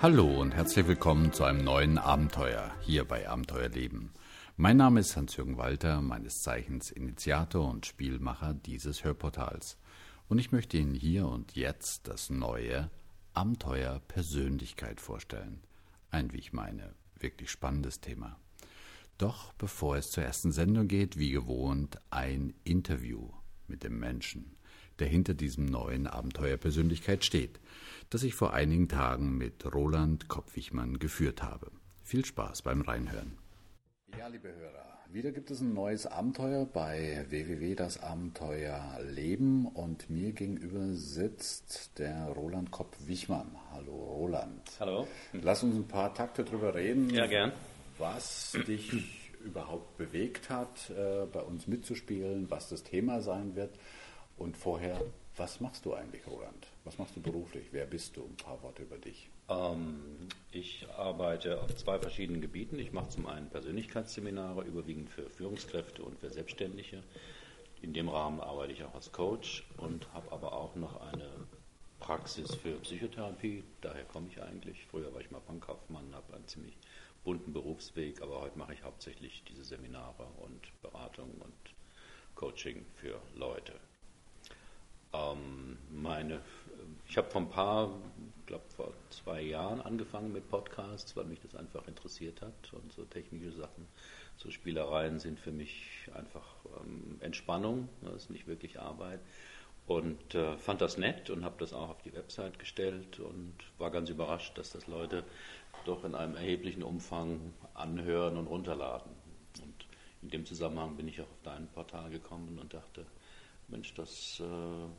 Hallo und herzlich willkommen zu einem neuen Abenteuer hier bei Abenteuerleben. Mein Name ist Hans-Jürgen Walter, meines Zeichens Initiator und Spielmacher dieses Hörportals. Und ich möchte Ihnen hier und jetzt das neue Abenteuer Persönlichkeit vorstellen. Ein, wie ich meine, wirklich spannendes Thema. Doch bevor es zur ersten Sendung geht, wie gewohnt, ein Interview mit dem Menschen, der hinter diesem neuen Abenteuer Persönlichkeit steht das ich vor einigen Tagen mit Roland Kopfwichmann geführt habe. Viel Spaß beim Reinhören. Ja, liebe Hörer, wieder gibt es ein neues Abenteuer bei www das Abenteuer Leben und mir gegenüber sitzt der Roland Kopp-Wichmann. Hallo Roland. Hallo. Lass uns ein paar Takte drüber reden. Ja, gern. Was dich überhaupt bewegt hat, äh, bei uns mitzuspielen, was das Thema sein wird und vorher was machst du eigentlich, Roland? Was machst du beruflich? Wer bist du? Ein paar Worte über dich. Ähm, ich arbeite auf zwei verschiedenen Gebieten. Ich mache zum einen Persönlichkeitsseminare, überwiegend für Führungskräfte und für Selbstständige. In dem Rahmen arbeite ich auch als Coach und habe aber auch noch eine Praxis für Psychotherapie. Daher komme ich eigentlich. Früher war ich mal Bankkaufmann, habe einen ziemlich bunten Berufsweg, aber heute mache ich hauptsächlich diese Seminare und Beratung und Coaching für Leute. Ähm, meine, ich habe vor ein paar, glaube vor zwei Jahren angefangen mit Podcasts, weil mich das einfach interessiert hat und so technische Sachen, so Spielereien sind für mich einfach ähm, Entspannung, das ist nicht wirklich Arbeit und äh, fand das nett und habe das auch auf die Website gestellt und war ganz überrascht, dass das Leute doch in einem erheblichen Umfang anhören und runterladen. Und in dem Zusammenhang bin ich auch auf dein Portal gekommen und dachte, Mensch, das äh,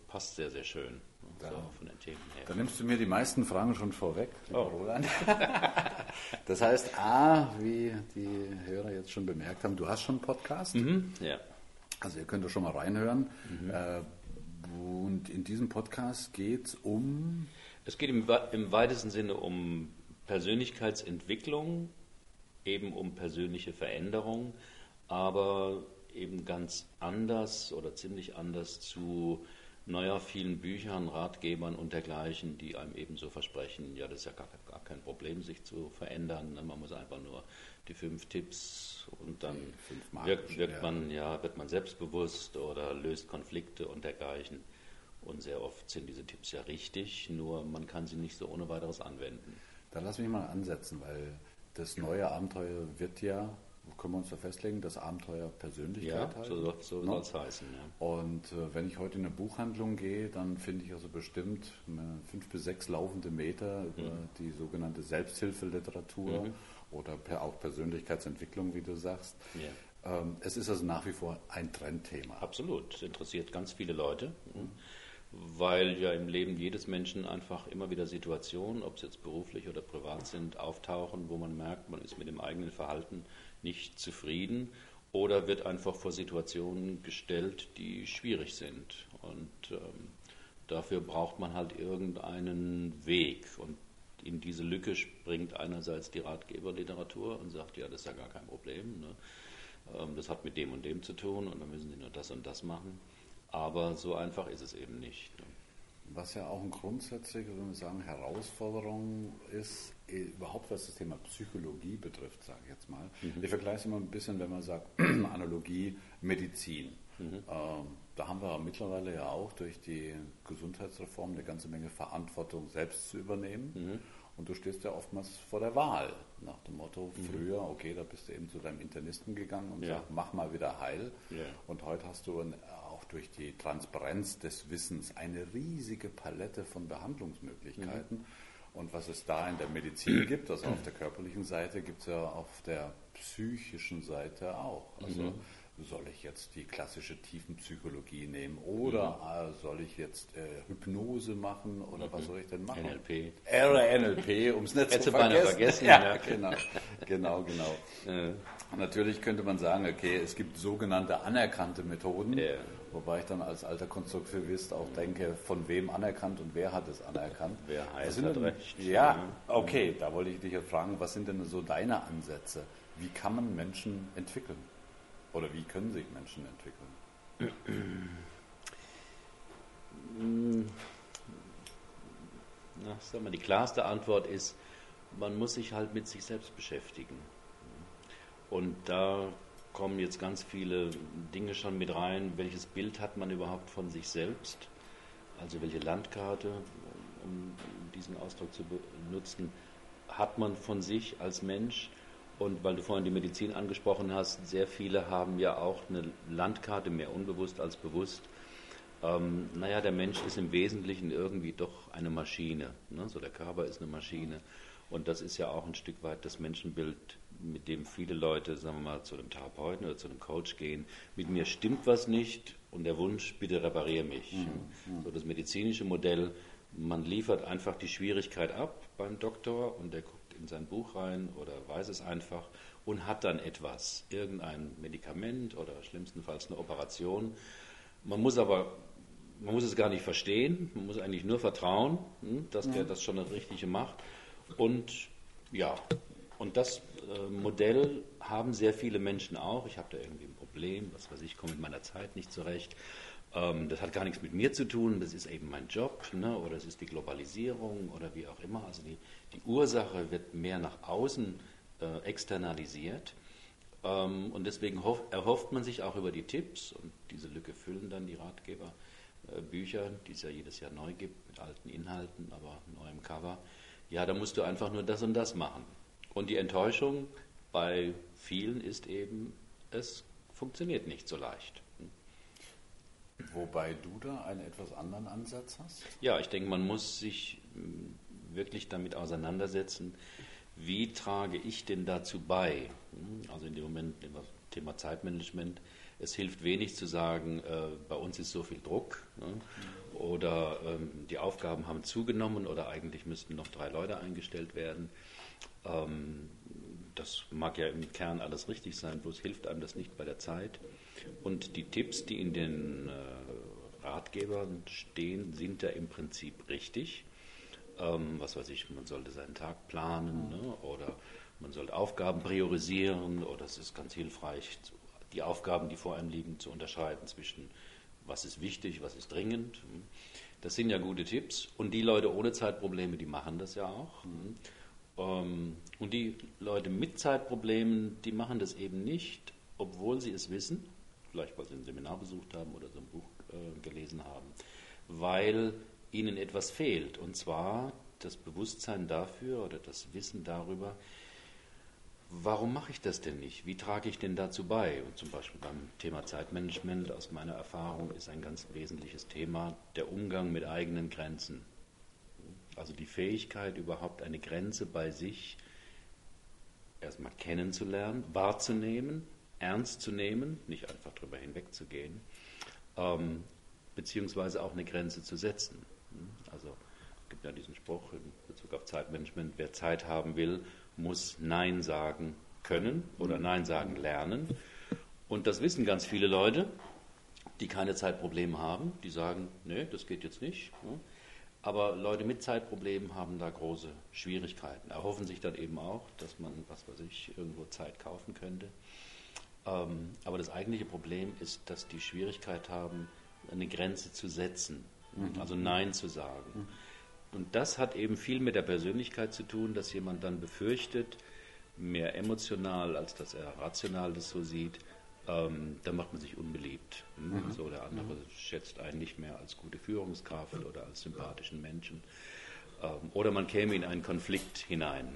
passt sehr, sehr schön. Da, so von den Themen her. Da nimmst du mir die meisten Fragen schon vorweg, oh. Roland. das heißt, A, wie die Hörer jetzt schon bemerkt haben, du hast schon einen Podcast. Mhm, ja. Also ihr könnt da schon mal reinhören. Mhm. Äh, und in diesem Podcast geht es um... Es geht im, im weitesten Sinne um Persönlichkeitsentwicklung, eben um persönliche Veränderung, aber eben ganz anders oder ziemlich anders zu neuer vielen Büchern, Ratgebern und dergleichen, die einem eben so versprechen, ja, das ist ja gar, gar kein Problem, sich zu verändern. Ne? Man muss einfach nur die fünf Tipps und dann wirkt, wirkt man, ja, wird man selbstbewusst oder löst Konflikte und dergleichen. Und sehr oft sind diese Tipps ja richtig, nur man kann sie nicht so ohne weiteres anwenden. Dann lass mich mal ansetzen, weil das neue Abenteuer wird ja können wir uns da festlegen, das Abenteuer Persönlichkeit ja, heißt. So, so soll es heißen. Ja. Und äh, wenn ich heute in eine Buchhandlung gehe, dann finde ich also bestimmt fünf bis sechs laufende Meter über mhm. die sogenannte Selbsthilfeliteratur mhm. oder per, auch Persönlichkeitsentwicklung, wie du sagst. Ja. Ähm, es ist also nach wie vor ein Trendthema. Absolut, es interessiert ganz viele Leute. Mhm weil ja im Leben jedes Menschen einfach immer wieder Situationen, ob es jetzt beruflich oder privat sind, auftauchen, wo man merkt, man ist mit dem eigenen Verhalten nicht zufrieden oder wird einfach vor Situationen gestellt, die schwierig sind. Und ähm, dafür braucht man halt irgendeinen Weg. Und in diese Lücke springt einerseits die Ratgeberliteratur und sagt, ja, das ist ja gar kein Problem. Ne? Ähm, das hat mit dem und dem zu tun und dann müssen Sie nur das und das machen. Aber so einfach ist es eben nicht. Ne? Was ja auch ein grundsätzlicher, wenn wir sagen, Herausforderung ist, eh, überhaupt was das Thema Psychologie betrifft, sage ich jetzt mal. Mhm. Ich vergleiche es immer ein bisschen, wenn man sagt, Analogie Medizin. Mhm. Ähm, da haben wir mittlerweile ja auch durch die Gesundheitsreform eine ganze Menge Verantwortung selbst zu übernehmen. Mhm. Und du stehst ja oftmals vor der Wahl, nach dem Motto, mhm. früher, okay, da bist du eben zu deinem Internisten gegangen und ja. sagst, mach mal wieder heil. Ja. Und heute hast du ein durch die Transparenz des Wissens eine riesige Palette von Behandlungsmöglichkeiten. Mhm. Und was es da in der Medizin gibt, also auf der körperlichen Seite, gibt es ja auf der psychischen Seite auch. Also mhm. Soll ich jetzt die klassische Tiefenpsychologie nehmen oder mhm. äh, soll ich jetzt äh, Hypnose machen oder mhm. was soll ich denn machen? NLP. Äh, NLP, um es nicht zu vergessen. vergessen. Ja, ja, genau, genau, genau. Natürlich könnte man sagen, okay, es gibt sogenannte anerkannte Methoden. Ja. Wobei ich dann als alter Konstruktivist auch denke, von wem anerkannt und wer hat es anerkannt? Wer heißt hat denn, recht? Ja, okay, da wollte ich dich jetzt fragen, was sind denn so deine Ansätze? Wie kann man Menschen entwickeln? Oder wie können sich Menschen entwickeln? Na, sag mal, die klarste Antwort ist, man muss sich halt mit sich selbst beschäftigen. Und da kommen jetzt ganz viele Dinge schon mit rein. Welches Bild hat man überhaupt von sich selbst? Also welche Landkarte, um diesen Ausdruck zu benutzen, hat man von sich als Mensch? Und weil du vorhin die Medizin angesprochen hast, sehr viele haben ja auch eine Landkarte, mehr unbewusst als bewusst. Ähm, naja, der Mensch ist im Wesentlichen irgendwie doch eine Maschine. Ne? So der Körper ist eine Maschine. Und das ist ja auch ein Stück weit das Menschenbild, mit dem viele Leute, sagen wir mal, zu einem Therapeuten oder zu einem Coach gehen. Mit mir stimmt was nicht und der Wunsch, bitte repariere mich. Mhm. mhm. So das medizinische Modell, man liefert einfach die Schwierigkeit ab beim Doktor und der guckt in sein Buch rein oder weiß es einfach und hat dann etwas, irgendein Medikament oder schlimmstenfalls eine Operation. Man muss aber man muss es gar nicht verstehen, man muss eigentlich nur vertrauen, hm, dass der das schon das Richtige macht. Und ja, und das äh, Modell haben sehr viele Menschen auch. Ich habe da irgendwie ein Problem, was weiß ich, komme mit meiner Zeit nicht zurecht. Ähm, das hat gar nichts mit mir zu tun, das ist eben mein Job ne, oder es ist die Globalisierung oder wie auch immer. Also die, die Ursache wird mehr nach außen äh, externalisiert. Ähm, und deswegen hoff, erhofft man sich auch über die Tipps und diese Lücke füllen dann die Ratgeberbücher, äh, die es ja jedes Jahr neu gibt mit alten Inhalten, aber neuem Cover. Ja, da musst du einfach nur das und das machen. Und die Enttäuschung bei vielen ist eben, es funktioniert nicht so leicht. Wobei du da einen etwas anderen Ansatz hast? Ja, ich denke, man muss sich hm, wirklich damit auseinandersetzen, wie trage ich denn dazu bei? Hm, also in dem Moment, Thema Zeitmanagement, es hilft wenig zu sagen, äh, bei uns ist so viel Druck ne? oder ähm, die Aufgaben haben zugenommen oder eigentlich müssten noch drei Leute eingestellt werden. Ähm, das mag ja im Kern alles richtig sein, bloß hilft einem das nicht bei der Zeit. Und die Tipps, die in den äh, Ratgebern stehen, sind ja im Prinzip richtig. Ähm, was weiß ich, man sollte seinen Tag planen ne? oder man sollte Aufgaben priorisieren oder es ist ganz hilfreich, die Aufgaben, die vor einem liegen, zu unterscheiden zwischen was ist wichtig, was ist dringend. Das sind ja gute Tipps. Und die Leute ohne Zeitprobleme, die machen das ja auch. Ähm, und die Leute mit Zeitproblemen, die machen das eben nicht, obwohl sie es wissen, vielleicht weil sie ein Seminar besucht haben oder so ein Buch äh, gelesen haben, weil ihnen etwas fehlt. Und zwar das Bewusstsein dafür oder das Wissen darüber, warum mache ich das denn nicht? Wie trage ich denn dazu bei? Und zum Beispiel beim Thema Zeitmanagement aus meiner Erfahrung ist ein ganz wesentliches Thema der Umgang mit eigenen Grenzen. Also die Fähigkeit, überhaupt eine Grenze bei sich erstmal kennenzulernen, wahrzunehmen, ernst zu nehmen, nicht einfach darüber hinwegzugehen, ähm, beziehungsweise auch eine Grenze zu setzen. Also es gibt ja diesen Spruch in Bezug auf Zeitmanagement, wer Zeit haben will, muss Nein sagen können oder mhm. Nein sagen lernen. Und das wissen ganz viele Leute, die keine Zeitprobleme haben, die sagen, nee, das geht jetzt nicht. Aber Leute mit Zeitproblemen haben da große Schwierigkeiten, erhoffen sich dann eben auch, dass man, was weiß ich, irgendwo Zeit kaufen könnte. Ähm, aber das eigentliche Problem ist, dass die Schwierigkeit haben, eine Grenze zu setzen, mhm. also Nein zu sagen. Mhm. Und das hat eben viel mit der Persönlichkeit zu tun, dass jemand dann befürchtet, mehr emotional, als dass er rational das so sieht, ähm, dann macht man sich unbeliebt. Mhm. So der andere mhm. schätzt einen nicht mehr als gute Führungskraft oder als sympathischen Menschen. Ähm, oder man käme in einen Konflikt hinein.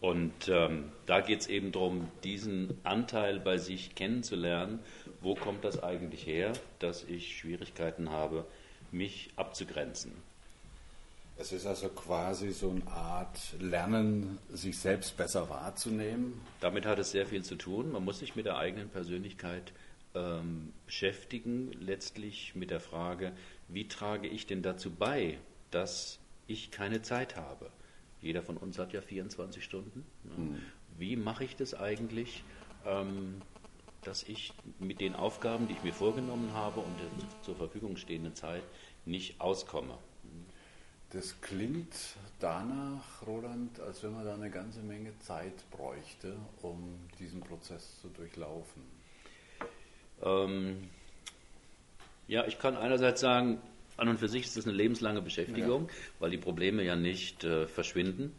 Und ähm, da geht es eben darum, diesen Anteil bei sich kennenzulernen. Wo kommt das eigentlich her, dass ich Schwierigkeiten habe, mich abzugrenzen. Es ist also quasi so eine Art Lernen, sich selbst besser wahrzunehmen. Damit hat es sehr viel zu tun. Man muss sich mit der eigenen Persönlichkeit ähm, beschäftigen, letztlich mit der Frage, wie trage ich denn dazu bei, dass ich keine Zeit habe? Jeder von uns hat ja 24 Stunden. Ne? Mhm. Wie mache ich das eigentlich, ähm, dass ich mit den Aufgaben, die ich mir vorgenommen habe und der zur Verfügung stehenden Zeit nicht auskomme. Das klingt danach, Roland, als wenn man da eine ganze Menge Zeit bräuchte, um diesen Prozess zu durchlaufen. Ähm, ja, ich kann einerseits sagen, an und für sich ist das eine lebenslange Beschäftigung, ja. weil die Probleme ja nicht äh, verschwinden.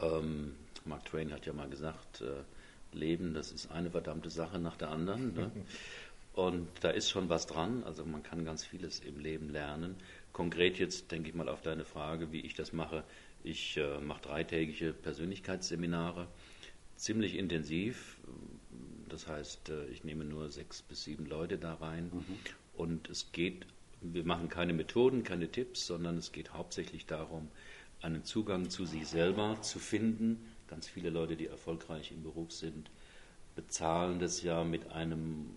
Ähm, Mark Twain hat ja mal gesagt, äh, Leben, das ist eine verdammte Sache nach der anderen. Ne? Und da ist schon was dran. Also man kann ganz vieles im Leben lernen. Konkret jetzt denke ich mal auf deine Frage, wie ich das mache. Ich äh, mache dreitägige Persönlichkeitsseminare, ziemlich intensiv. Das heißt, äh, ich nehme nur sechs bis sieben Leute da rein. Mhm. Und es geht, wir machen keine Methoden, keine Tipps, sondern es geht hauptsächlich darum, einen Zugang zu sich selber zu finden. Ganz viele Leute, die erfolgreich im Beruf sind, bezahlen das ja mit einem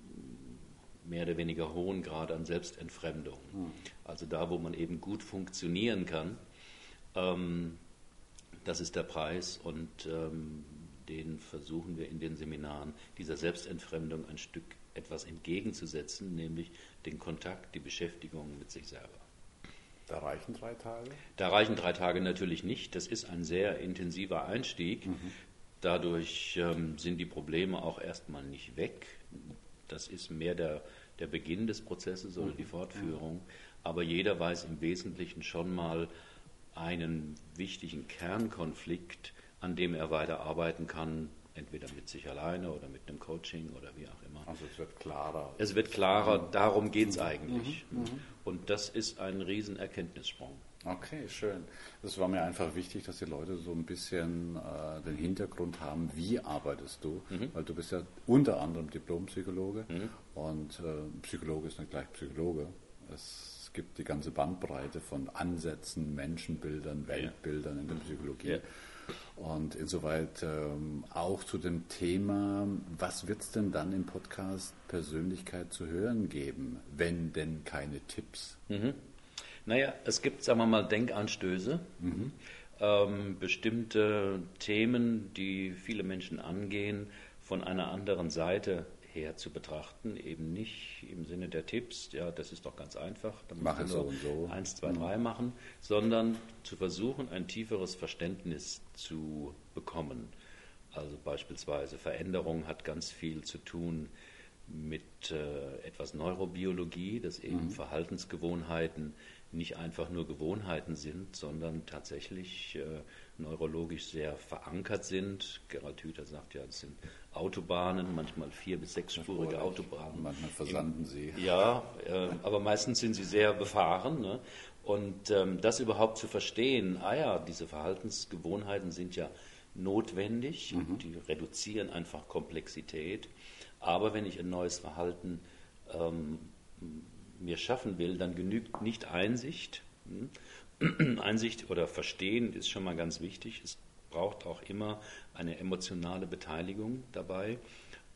mehr oder weniger hohen Grad an Selbstentfremdung. Mhm. Also da, wo man eben gut funktionieren kann, ähm, das ist der Preis und ähm, den versuchen wir in den Seminaren dieser Selbstentfremdung ein Stück etwas entgegenzusetzen, nämlich den Kontakt, die Beschäftigung mit sich selber. Da reichen drei Tage? Da reichen drei Tage natürlich nicht. Das ist ein sehr intensiver Einstieg. Mhm. Dadurch ähm, sind die Probleme auch erstmal nicht weg. Das ist mehr der, der Beginn des Prozesses oder die Fortführung. Aber jeder weiß im Wesentlichen schon mal einen wichtigen Kernkonflikt, an dem er weiter arbeiten kann, entweder mit sich alleine oder mit einem Coaching oder wie auch immer. Also es wird klarer. Es wird klarer, darum geht es mhm. eigentlich. Mhm. Mhm. Und das ist ein Riesenerkenntnissprung. Okay, schön. Es war mir einfach wichtig, dass die Leute so ein bisschen äh, den Hintergrund haben, wie arbeitest du, mhm. weil du bist ja unter anderem Diplompsychologe mhm. und äh, Psychologe ist nicht gleich Psychologe. Es gibt die ganze Bandbreite von Ansätzen, Menschenbildern, Weltbildern in der mhm. Psychologie. Ja. Und insoweit ähm, auch zu dem Thema, was wird es denn dann im Podcast Persönlichkeit zu hören geben, wenn denn keine Tipps? Mhm. Naja, es gibt, sagen wir mal, Denkanstöße. Mhm. Ähm, bestimmte Themen, die viele Menschen angehen, von einer anderen Seite her zu betrachten, eben nicht im Sinne der Tipps, ja, das ist doch ganz einfach, da muss so und so. eins, zwei, drei mhm. machen, sondern zu versuchen, ein tieferes Verständnis zu bekommen. Also beispielsweise Veränderung hat ganz viel zu tun mit äh, etwas Neurobiologie, dass eben mhm. Verhaltensgewohnheiten nicht einfach nur Gewohnheiten sind, sondern tatsächlich äh, neurologisch sehr verankert sind. Gerald Hüther sagt ja, es sind Autobahnen, manchmal vier- bis sechsspurige Autobahnen. Manchmal versanden sie. Ja, äh, aber meistens sind sie sehr befahren. Ne? Und ähm, das überhaupt zu verstehen, ah ja, diese Verhaltensgewohnheiten sind ja notwendig, mhm. die reduzieren einfach Komplexität. Aber wenn ich ein neues Verhalten ähm, mir schaffen will, dann genügt nicht Einsicht. Hm? Einsicht oder Verstehen ist schon mal ganz wichtig. Es braucht auch immer eine emotionale Beteiligung dabei.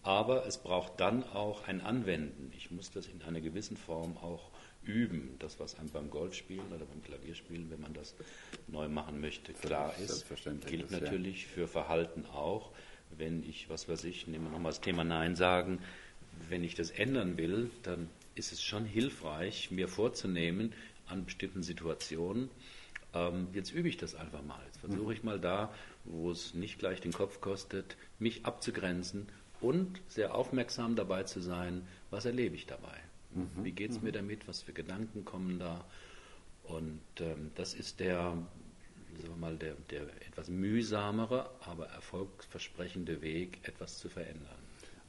Aber es braucht dann auch ein Anwenden. Ich muss das in einer gewissen Form auch üben. Das, was einem beim Golfspielen oder beim Klavierspielen, wenn man das neu machen möchte, klar ist, gilt natürlich für Verhalten auch. Wenn ich, was weiß ich, nehmen wir nochmal das Thema Nein sagen, wenn ich das ändern will, dann ist es schon hilfreich, mir vorzunehmen, an bestimmten Situationen, ähm, jetzt übe ich das einfach mal. Jetzt versuche ich mal da, wo es nicht gleich den Kopf kostet, mich abzugrenzen und sehr aufmerksam dabei zu sein, was erlebe ich dabei. Mhm. Wie geht es mhm. mir damit, was für Gedanken kommen da. Und ähm, das ist der, sagen wir mal, der, der etwas mühsamere, aber erfolgsversprechende Weg, etwas zu verändern.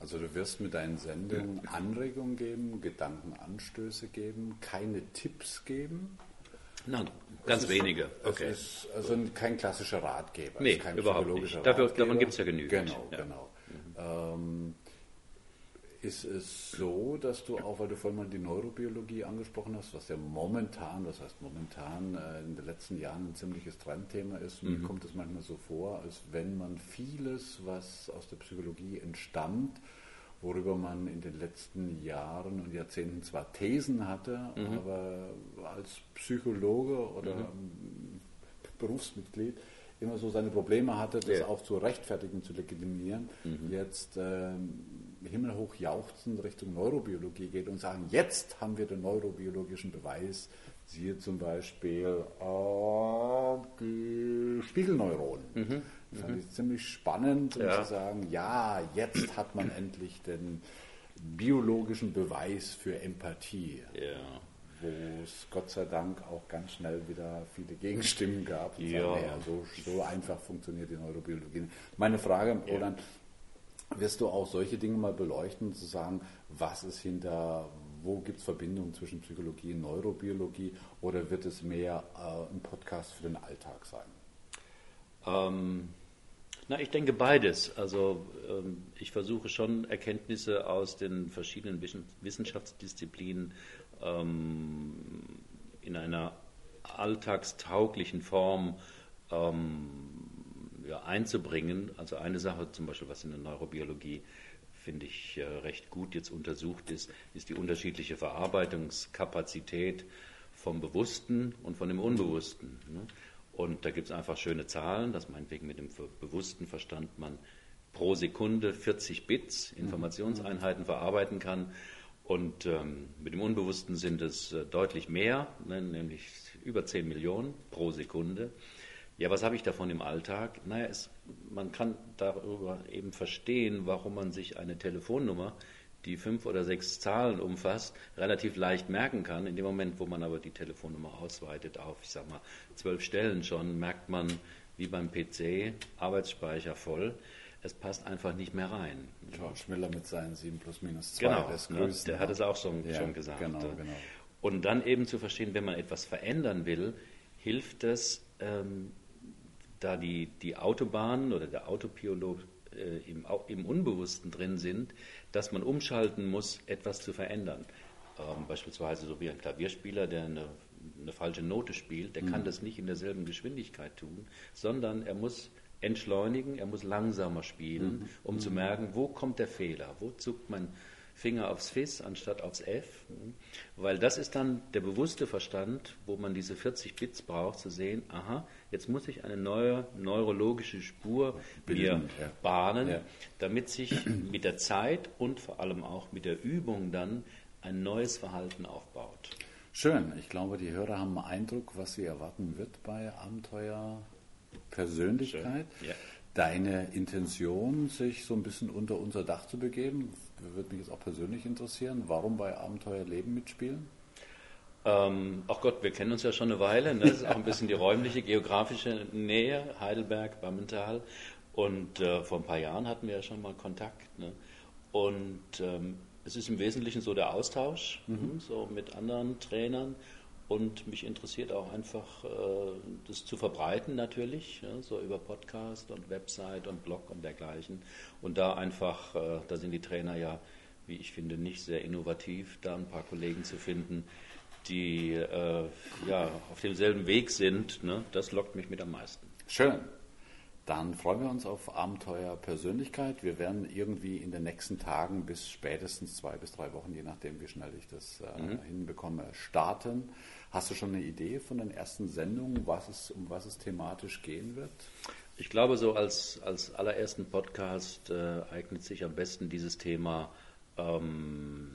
Also du wirst mit deinen Sendungen Anregungen geben, Gedankenanstöße geben, keine Tipps geben? Nein, ganz ist, wenige. Okay. Es ist also kein klassischer Ratgeber. Nee, kein überhaupt nicht. Dafür, davon gibt es ja genügend. Genau, ja. genau. Mhm. Ähm, ist es so, dass du auch, weil du vorhin mal die Neurobiologie angesprochen hast, was ja momentan, das heißt momentan äh, in den letzten Jahren ein ziemliches Trendthema ist, mhm. mir kommt es manchmal so vor, als wenn man vieles, was aus der Psychologie entstammt, worüber man in den letzten Jahren und Jahrzehnten zwar Thesen hatte, mhm. aber als Psychologe oder mhm. Berufsmitglied immer so seine Probleme hatte, das ja. auch zu rechtfertigen, zu legitimieren, mhm. jetzt ähm, himmelhoch jauchzend Richtung Neurobiologie geht und sagen, jetzt haben wir den neurobiologischen Beweis, siehe zum Beispiel äh, die Spiegelneuronen. Mhm. Das fand mhm. ich ziemlich spannend, um ja. zu sagen, ja, jetzt hat man endlich den biologischen Beweis für Empathie. Ja. wo es Gott sei Dank auch ganz schnell wieder viele Gegenstimmen gab. Ja. Sagen, ja, so, so einfach funktioniert die Neurobiologie. Meine Frage, Roland, wirst du auch solche Dinge mal beleuchten, zu sagen, was ist hinter, wo gibt es Verbindungen zwischen Psychologie und Neurobiologie oder wird es mehr äh, ein Podcast für den Alltag sein? Ähm, na, ich denke beides. Also ähm, ich versuche schon Erkenntnisse aus den verschiedenen Wissenschaftsdisziplinen ähm, in einer alltagstauglichen Form ähm, ja, einzubringen. Also eine Sache zum Beispiel, was in der Neurobiologie finde ich äh, recht gut jetzt untersucht ist, ist die unterschiedliche Verarbeitungskapazität vom Bewussten und von dem Unbewussten. Ne? Und da gibt es einfach schöne Zahlen, dass meinetwegen mit dem bewussten Verstand man pro Sekunde 40 Bits, Informationseinheiten verarbeiten kann. Und ähm, mit dem Unbewussten sind es äh, deutlich mehr, ne, nämlich über 10 Millionen pro Sekunde. Ja, was habe ich davon im Alltag? Naja, es, man kann darüber eben verstehen, warum man sich eine Telefonnummer die fünf oder sechs Zahlen umfasst, relativ leicht merken kann. In dem Moment, wo man aber die Telefonnummer ausweitet auf, ich sag mal, zwölf Stellen schon, merkt man, wie beim PC, Arbeitsspeicher voll. Es passt einfach nicht mehr rein. George Miller mit seinen 7 plus minus 2 genau, des Größten. Der hat es auch schon, ja, schon gesagt. Genau, genau. Und dann eben zu verstehen, wenn man etwas verändern will, hilft es, ähm, da die, die Autobahnen oder der Autopilot äh, im, im Unbewussten drin sind, dass man umschalten muss, etwas zu verändern. Ähm, beispielsweise so wie ein Klavierspieler, der eine, eine falsche Note spielt, der mhm. kann das nicht in derselben Geschwindigkeit tun, sondern er muss entschleunigen, er muss langsamer spielen, mhm. um mhm. zu merken, wo kommt der Fehler, wo zuckt mein Finger aufs Fis anstatt aufs F, weil das ist dann der bewusste Verstand, wo man diese 40 Bits braucht, zu sehen, aha, jetzt muss ich eine neue neurologische Spur mir bahnen, ja. damit sich mit der Zeit und vor allem auch mit der Übung dann ein neues Verhalten aufbaut. Schön, ich glaube, die Hörer haben einen Eindruck, was sie erwarten wird bei Abenteuer Persönlichkeit. Ja. Deine Intention, sich so ein bisschen unter unser Dach zu begeben, würde mich jetzt auch persönlich interessieren. Warum bei Abenteuer Leben mitspielen? Ähm, ach Gott, wir kennen uns ja schon eine Weile. Ne? Das ist auch ein bisschen die räumliche, geografische Nähe, Heidelberg, Bammental. Und äh, vor ein paar Jahren hatten wir ja schon mal Kontakt. Ne? Und ähm, es ist im Wesentlichen so der Austausch mhm. so mit anderen Trainern. Und mich interessiert auch einfach, äh, das zu verbreiten natürlich, so über Podcast und Website und Blog und dergleichen. Und da einfach, äh, da sind die Trainer ja, wie ich finde, nicht sehr innovativ, da ein paar Kollegen zu finden, die äh, ja, auf demselben Weg sind. Ne? Das lockt mich mit am meisten. Schön. Dann freuen wir uns auf Abenteuer Persönlichkeit. Wir werden irgendwie in den nächsten Tagen bis spätestens zwei bis drei Wochen, je nachdem, wie schnell ich das äh, mhm. hinbekomme, starten. Hast du schon eine Idee von den ersten Sendungen, was es, um was es thematisch gehen wird? Ich glaube, so als, als allerersten Podcast äh, eignet sich am besten dieses Thema, ähm,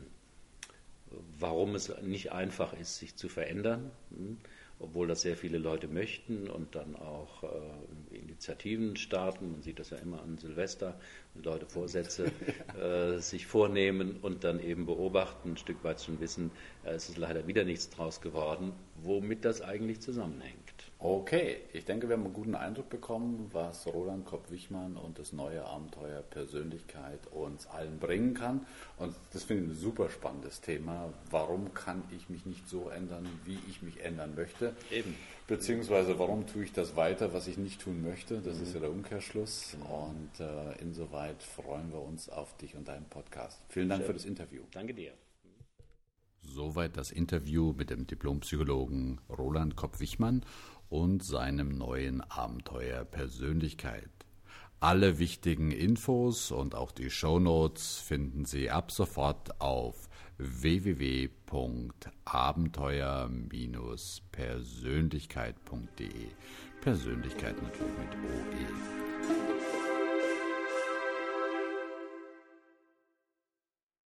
warum es nicht einfach ist, sich zu verändern. Hm? Obwohl das sehr viele Leute möchten und dann auch äh, Initiativen starten. Man sieht das ja immer an Silvester, wenn Leute Vorsätze äh, sich vornehmen und dann eben beobachten, ein Stück weit schon wissen, äh, es ist leider wieder nichts draus geworden, womit das eigentlich zusammenhängt. Okay, ich denke, wir haben einen guten Eindruck bekommen, was Roland Kopp-Wichmann und das neue Abenteuer Persönlichkeit uns allen bringen kann. Und das finde ich ein super spannendes Thema. Warum kann ich mich nicht so ändern, wie ich mich ändern möchte? Eben. Beziehungsweise, warum tue ich das weiter, was ich nicht tun möchte? Das mhm. ist ja der Umkehrschluss. Genau. Und äh, insoweit freuen wir uns auf dich und deinen Podcast. Vielen Dank Schön. für das Interview. Danke dir. Soweit das Interview mit dem Diplompsychologen Roland Kopp-Wichmann und seinem neuen Abenteuer Persönlichkeit. Alle wichtigen Infos und auch die Shownotes finden Sie ab sofort auf www.abenteuer-persönlichkeit.de. Persönlichkeit natürlich mit OE.